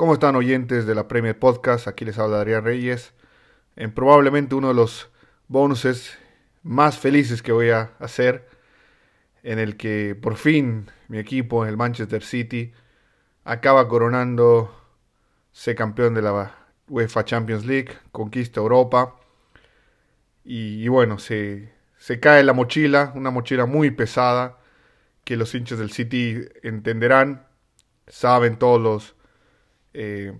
¿Cómo están oyentes de la Premier Podcast? Aquí les habla Adrián Reyes. En probablemente uno de los bonuses más felices que voy a hacer, en el que por fin mi equipo, el Manchester City, acaba coronando ser campeón de la UEFA Champions League, conquista Europa. Y, y bueno, se, se cae la mochila, una mochila muy pesada que los hinchas del City entenderán, saben todos los eh,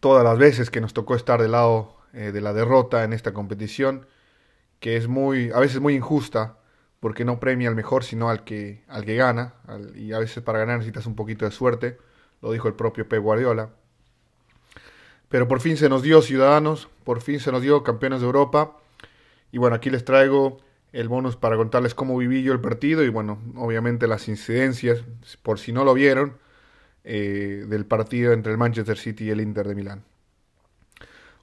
todas las veces que nos tocó estar del lado eh, de la derrota en esta competición, que es muy, a veces muy injusta, porque no premia al mejor, sino al que, al que gana, y a veces para ganar necesitas un poquito de suerte, lo dijo el propio Pep Guardiola. Pero por fin se nos dio ciudadanos, por fin se nos dio campeones de Europa, y bueno, aquí les traigo el bonus para contarles cómo viví yo el partido, y bueno, obviamente las incidencias, por si no lo vieron, eh, del partido entre el Manchester City y el Inter de Milán.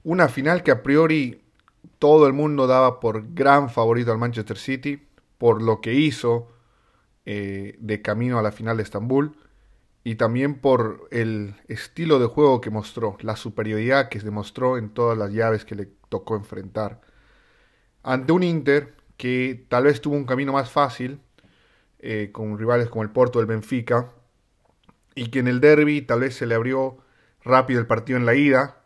Una final que a priori todo el mundo daba por gran favorito al Manchester City, por lo que hizo eh, de camino a la final de Estambul y también por el estilo de juego que mostró, la superioridad que se demostró en todas las llaves que le tocó enfrentar. Ante un Inter que tal vez tuvo un camino más fácil, eh, con rivales como el Porto, el Benfica, y que en el derby tal vez se le abrió rápido el partido en la ida,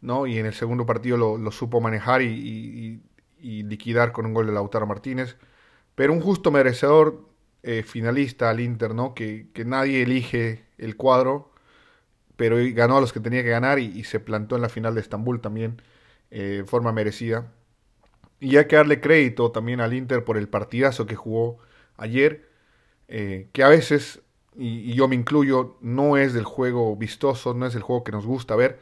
¿no? Y en el segundo partido lo, supo manejar y, liquidar con un gol de Lautaro Martínez. Pero un justo merecedor eh, finalista al Inter, ¿no? Que, nadie elige el cuadro, pero ganó a los que tenía que ganar y, se plantó en la final de Estambul también eh, forma merecida. Y hay que darle crédito también al Inter por el partidazo que jugó ayer, eh, que a veces y, yo me incluyo, no es del juego vistoso, no es el juego que nos gusta ver,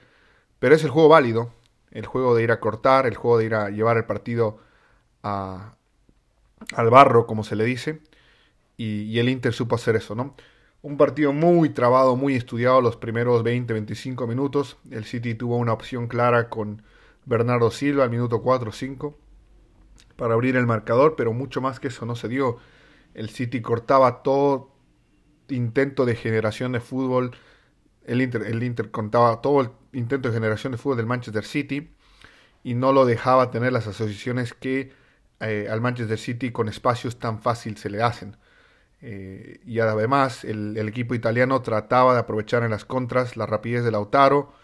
pero es el juego válido, el juego de ir a cortar, el juego de ir a llevar el partido a, al barro, como se le dice, y, el Inter supo hacer eso, ¿no? Un partido muy trabado, muy estudiado los primeros 20-25 minutos. El City tuvo una opción clara con Bernardo Silva al minuto 4-5 para abrir el marcador, pero mucho más que eso no se dio. El City cortaba todo, intento de generación de fútbol, el Inter, el Inter contaba todo el intento de generación de fútbol del Manchester City y no lo dejaba tener las asociaciones que eh, al Manchester City con espacios tan fácil se le hacen. Eh, y además el, equipo italiano trataba de aprovechar en las contras la rapidez de Lautaro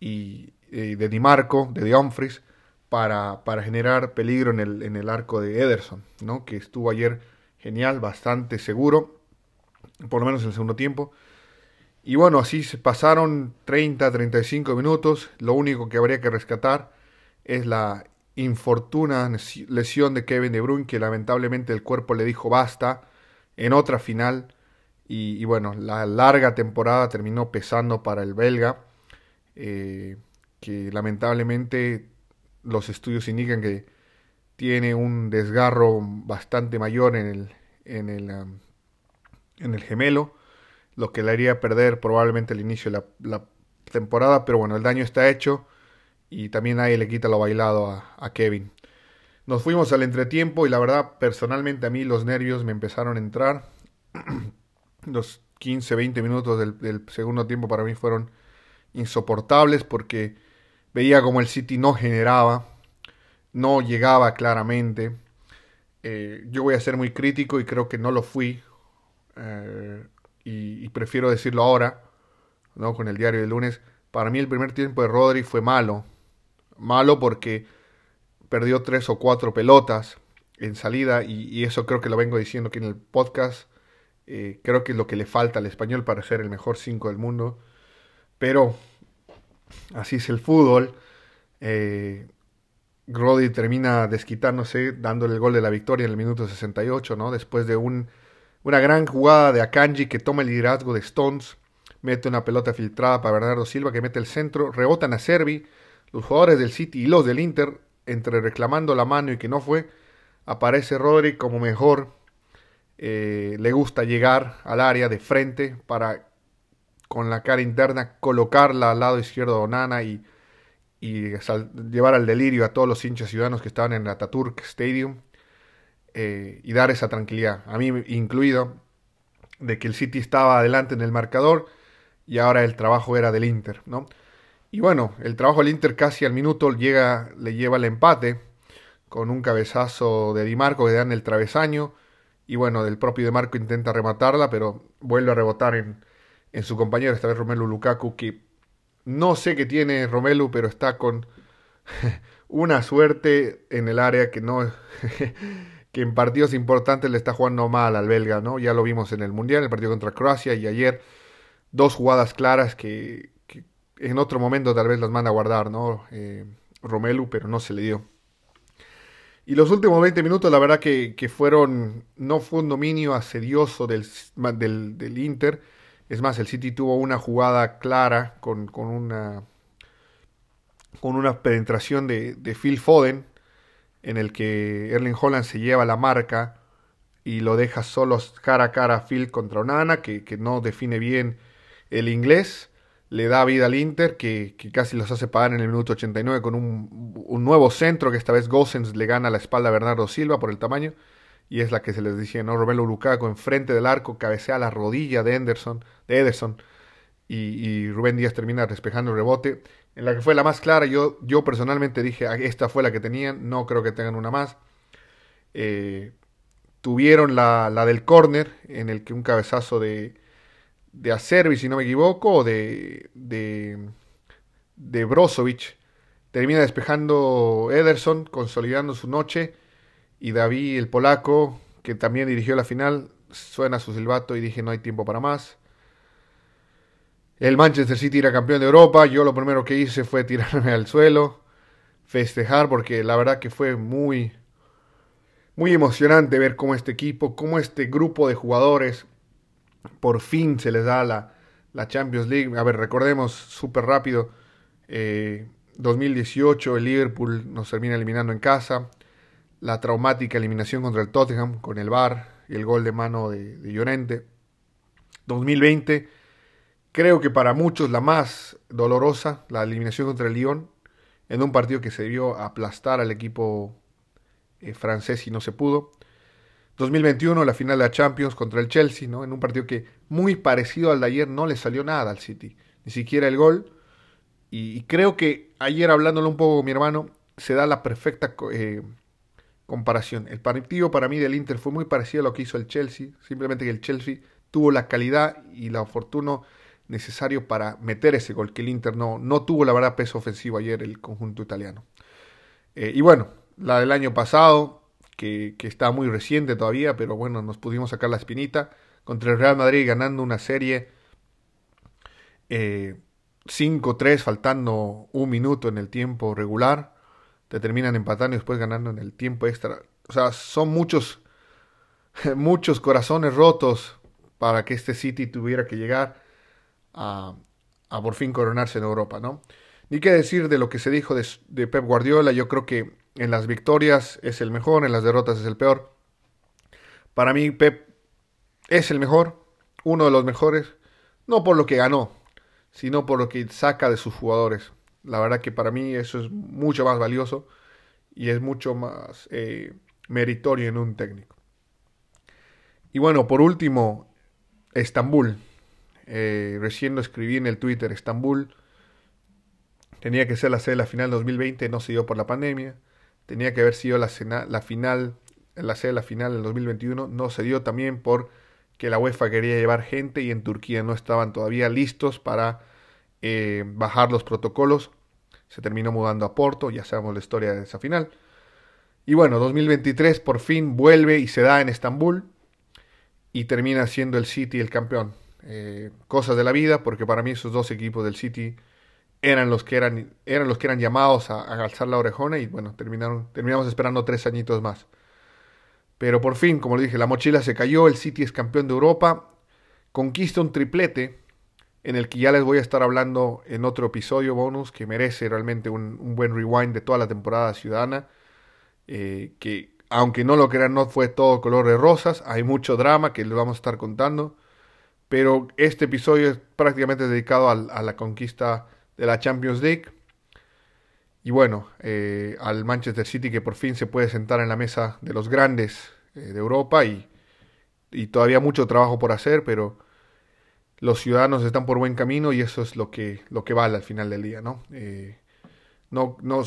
y eh, de Di Marco, de Dumfries, para, generar peligro en el, en el arco de Ederson, ¿no? que estuvo ayer genial, bastante seguro por lo menos en el segundo tiempo. Y bueno, así se pasaron 30, 35 minutos. Lo único que habría que rescatar es la infortuna lesión de Kevin De Bruyne, que lamentablemente el cuerpo le dijo basta en otra final. Y, bueno, la larga temporada terminó pesando para el belga, eh, que lamentablemente los estudios indican que tiene un desgarro bastante mayor en el, en el um, en el gemelo, lo que le haría perder probablemente el inicio de la, temporada, pero bueno, el daño está hecho y también nadie le quita lo bailado a, Kevin. Nos fuimos al entretiempo y la verdad, personalmente a mí los nervios me empezaron a entrar. los 15, 20 minutos del, segundo tiempo para mí fueron insoportables porque veía como el City no generaba, no llegaba claramente. Eh, yo voy a ser muy crítico y creo que no lo fui eh, y, prefiero decirlo ahora, ¿no? con el diario del lunes, para mí el primer tiempo de Rodri fue malo. Malo porque perdió tres o cuatro pelotas en salida y, eso creo que lo vengo diciendo aquí en el podcast. Eh, creo que es lo que le falta al español para ser el mejor 5 del mundo. Pero así es el fútbol. Eh, Rodri termina desquitándose dándole el gol de la victoria en el minuto 68, ¿no? Después de un una gran jugada de Akanji que toma el liderazgo de Stones, mete una pelota filtrada para Bernardo Silva que mete el centro, rebotan a Servi, los jugadores del City y los del Inter, entre reclamando la mano y que no fue, aparece Rodri como mejor, eh, le gusta llegar al área de frente para con la cara interna colocarla al lado izquierdo de Onana y, y llevar al delirio a todos los hinchas ciudadanos que estaban en Ataturk Stadium. Eh, y dar esa tranquilidad, a mí incluido, de que el City estaba adelante en el marcador y ahora el trabajo era del Inter, ¿no? Y bueno, el trabajo del Inter casi al minuto llega, le lleva el empate con un cabezazo de Di Marco que da en el travesaño y bueno, del propio Di Marco intenta rematarla, pero vuelve a rebotar en, en su compañero, esta vez Romelu Lukaku, que no sé qué tiene Romelu, pero está con una suerte en el área que no que en partidos importantes le está jugando mal al belga, ¿no? Ya lo vimos en el Mundial, el partido contra Croacia y ayer dos jugadas claras que, en otro momento tal vez las manda a guardar, ¿no? Eh, Romelu, pero no se le dio. Y los últimos 20 minutos, la verdad que, fueron, no fue un dominio asedioso del, Inter. Es más, el City tuvo una jugada clara con, una, con una penetración de Phil Foden, en el que Erling Holland se lleva la marca y lo deja solo cara a cara a Phil contra Onana, que, que no define bien el inglés le da vida al Inter, que, casi los hace pagar en el minuto 89 con un, nuevo centro, que esta vez Gossens le gana la espalda a Bernardo Silva por el tamaño, y es la que se les decía, ¿no? Romelo Lukaku enfrente del arco, cabecea la rodilla de, Anderson, de Ederson, y, Rubén Díaz termina despejando el rebote, en la que fue la más clara, yo, yo personalmente dije, ah, esta fue la que tenían, no creo que tengan una más. Eh, tuvieron la, la del córner, en el que un cabezazo de de si no me equivoco, o de, de, de Brozovic. Termina despejando Ederson, consolidando su noche. Y David, el polaco, que también dirigió la final, suena su silbato y dije no hay tiempo para más. El Manchester City era campeón de Europa. Yo lo primero que hice fue tirarme al suelo, festejar, porque la verdad que fue muy, muy emocionante ver cómo este equipo, cómo este grupo de jugadores por fin se les da la, la Champions League. A ver, recordemos súper rápido. 2018 eh, el Liverpool nos termina eliminando en casa. La traumática eliminación contra el Tottenham con el VAR y el gol de mano de, de Llorente. 2020, creo que para muchos la más dolorosa, la eliminación contra el Lyon, en un partido que se vio aplastar al equipo eh, francés y no se pudo. 2021, la final de la Champions contra el Chelsea, ¿no? En un partido que muy parecido al de ayer no le salió nada al City, ni siquiera el gol. Y, creo que ayer hablándolo un poco con mi hermano, se da la perfecta eh, comparación. El partido para mí del Inter fue muy parecido a lo que hizo el Chelsea, simplemente que el Chelsea tuvo la calidad y la fortuna necesario para meter ese gol, que el Inter no, no tuvo la verdad peso ofensivo ayer el conjunto italiano. Eh, y bueno, la del año pasado, que, está muy reciente todavía, pero bueno, nos pudimos sacar la espinita contra el Real Madrid ganando una serie 5-3 eh, faltando un minuto en el tiempo regular, te terminan empatando y después ganando en el tiempo extra. O sea, son muchos, muchos corazones rotos para que este City tuviera que llegar a, por fin coronarse en Europa, ¿no? Ni qué decir de lo que se dijo de, de Pep Guardiola, yo creo que en las victorias es el mejor, en las derrotas es el peor. Para mí Pep es el mejor, uno de los mejores, no por lo que ganó, sino por lo que saca de sus jugadores. La verdad que para mí eso es mucho más valioso y es mucho más eh, meritorio en un técnico. Y bueno, por último, Estambul. Eh, recién lo escribí en el Twitter, Estambul. Tenía que ser la sede de la final 2020, no se dio por la pandemia tenía que haber sido la, la final, la sede de la final del 2021, no se dio también por que la UEFA quería llevar gente y en Turquía no estaban todavía listos para eh, bajar los protocolos. Se terminó mudando a Porto, ya sabemos la historia de esa final. Y bueno, 2023 por fin vuelve y se da en Estambul y termina siendo el City el campeón. Eh, cosas de la vida, porque para mí esos dos equipos del City eran los que eran, eran los que eran llamados a, alzar la orejona y bueno, terminaron, terminamos esperando tres añitos más. Pero por fin, como le dije, la mochila se cayó, el City es campeón de Europa, conquista un triplete en el que ya les voy a estar hablando en otro episodio bonus que merece realmente un, buen rewind de toda la temporada ciudadana, eh, que aunque no lo crean no fue todo color de rosas, hay mucho drama que les vamos a estar contando, pero este episodio es prácticamente dedicado a la conquista de la Champions League. Y bueno, eh, al Manchester City que por fin se puede sentar en la mesa de los grandes eh, de Europa y, y, todavía mucho trabajo por hacer, pero los ciudadanos están por buen camino y eso es lo que, lo que vale al final del día, ¿no? Eh, no, no,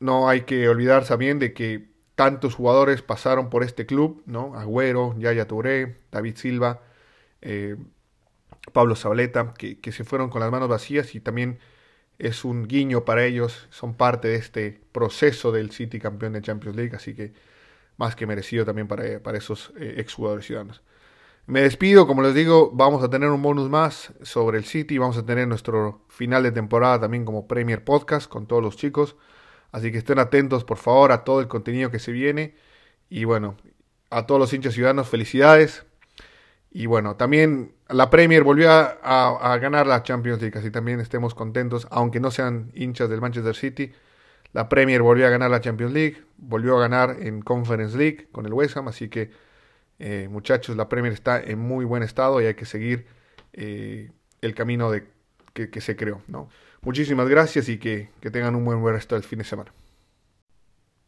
no hay que olvidar también de que tantos jugadores pasaron por este club, ¿no? Agüero, Yaya Touré, David Silva, Pablo Zabaleta, que, se fueron con las manos vacías y también es un guiño para ellos, son parte de este proceso del City campeón de Champions League, así que más que merecido también para, para esos eh, exjugadores ciudadanos. Me despido, como les digo, vamos a tener un bonus más sobre el City, vamos a tener nuestro final de temporada también como Premier Podcast con todos los chicos, así que estén atentos por favor a todo el contenido que se viene y bueno, a todos los hinchas ciudadanos, felicidades. Y bueno, también la Premier volvió a, ganar la Champions League, así también estemos contentos, aunque no sean hinchas del Manchester City. La Premier volvió a ganar la Champions League, volvió a ganar en Conference League con el West Ham, así que eh, muchachos, la Premier está en muy buen estado y hay que seguir eh, el camino de, que, se creó. ¿no? Muchísimas gracias y que, que tengan un buen resto del fin de semana.